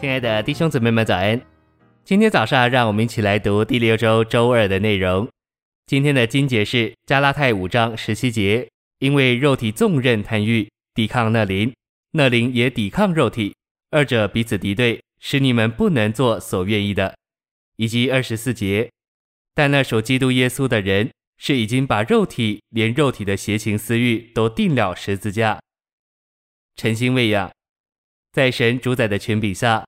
亲爱的弟兄姊妹们，早安！今天早上，让我们一起来读第六周周二的内容。今天的经节是加拉太五章十七节，因为肉体纵任贪欲，抵抗那灵，那灵也抵抗肉体，二者彼此敌对，使你们不能做所愿意的。以及二十四节，但那属基督耶稣的人，是已经把肉体连肉体的邪情私欲都定了十字架。诚心喂养，在神主宰的权柄下。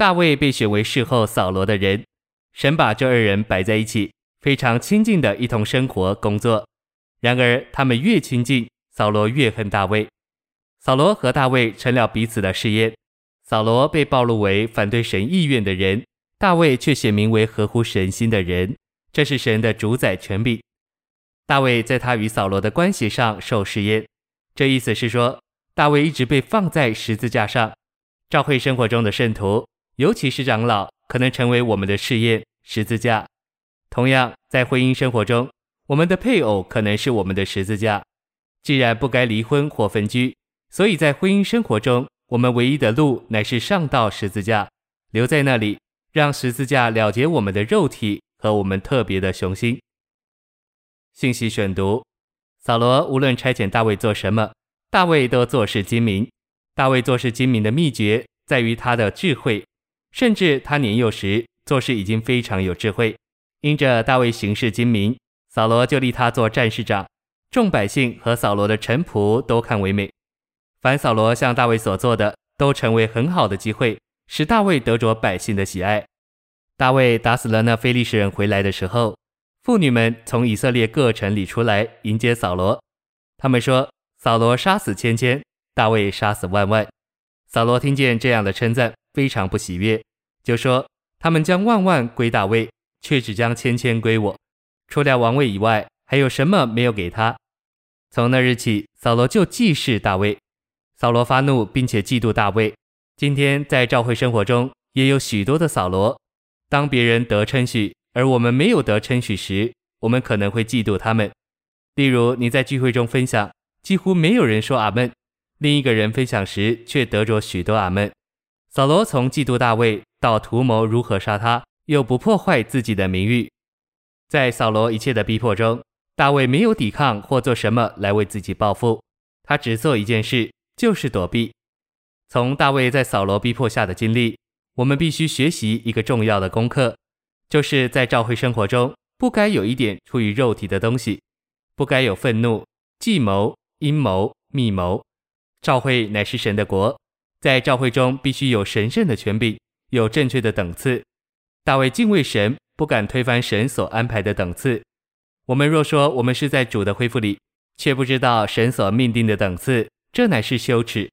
大卫被选为侍候扫罗的人，神把这二人摆在一起，非常亲近的一同生活工作。然而他们越亲近，扫罗越恨大卫。扫罗和大卫成了彼此的试验。扫罗被暴露为反对神意愿的人，大卫却显明为合乎神心的人。这是神的主宰权柄。大卫在他与扫罗的关系上受试验，这意思是说，大卫一直被放在十字架上。教会生活中的圣徒。尤其是长老，可能成为我们的试验十字架。同样，在婚姻生活中，我们的配偶可能是我们的十字架。既然不该离婚或分居，所以在婚姻生活中，我们唯一的路乃是上到十字架，留在那里，让十字架了结我们的肉体和我们特别的雄心。信息选读：扫罗无论差遣大卫做什么，大卫都做事精明。大卫做事精明的秘诀在于他的智慧。甚至他年幼时做事已经非常有智慧，因着大卫行事精明，扫罗就立他做战士长，众百姓和扫罗的臣仆都看为美。凡扫罗向大卫所做的，都成为很好的机会，使大卫得着百姓的喜爱。大卫打死了那非利士人回来的时候，妇女们从以色列各城里出来迎接扫罗，他们说：“扫罗杀死千千，大卫杀死万万。”扫罗听见这样的称赞。非常不喜悦，就说他们将万万归大卫，却只将千千归我。除了王位以外，还有什么没有给他？从那日起，扫罗就忌视大卫。扫罗发怒，并且嫉妒大卫。今天在教会生活中，也有许多的扫罗。当别人得称许，而我们没有得称许时，我们可能会嫉妒他们。例如，你在聚会中分享，几乎没有人说阿门；另一个人分享时，却得着许多阿门。扫罗从嫉妒大卫到图谋如何杀他，又不破坏自己的名誉。在扫罗一切的逼迫中，大卫没有抵抗或做什么来为自己报复，他只做一件事，就是躲避。从大卫在扫罗逼迫下的经历，我们必须学习一个重要的功课，就是在教会生活中，不该有一点出于肉体的东西，不该有愤怒、计谋、阴谋、密谋。教会乃是神的国。在教会中，必须有神圣的权柄，有正确的等次。大卫敬畏神，不敢推翻神所安排的等次。我们若说我们是在主的恢复里，却不知道神所命定的等次，这乃是羞耻。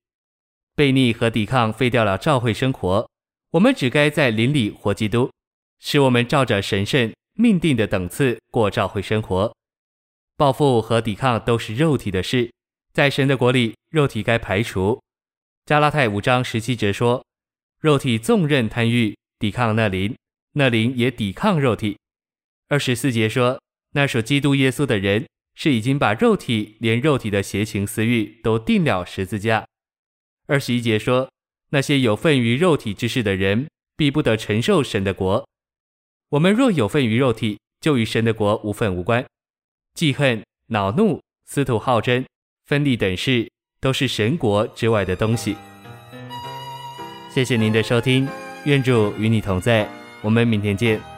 悖逆和抵抗废掉了教会生活。我们只该在灵里活基督，使我们照着神圣命定的等次过教会生活。报复和抵抗都是肉体的事，在神的国里，肉体该排除。加拉太五章十七节说：“肉体纵任贪欲，抵抗那灵，那灵也抵抗肉体。”二十四节说：“那属基督耶稣的人，是已经把肉体连肉体的邪情私欲都定了十字架。”二十一节说：“那些有份于肉体之事的人，必不得承受神的国。”我们若有份于肉体，就与神的国无份无关。记恨、恼怒、私图好争、分利等事。都是神国之外的东西。谢谢您的收听，愿主与你同在，我们明天见。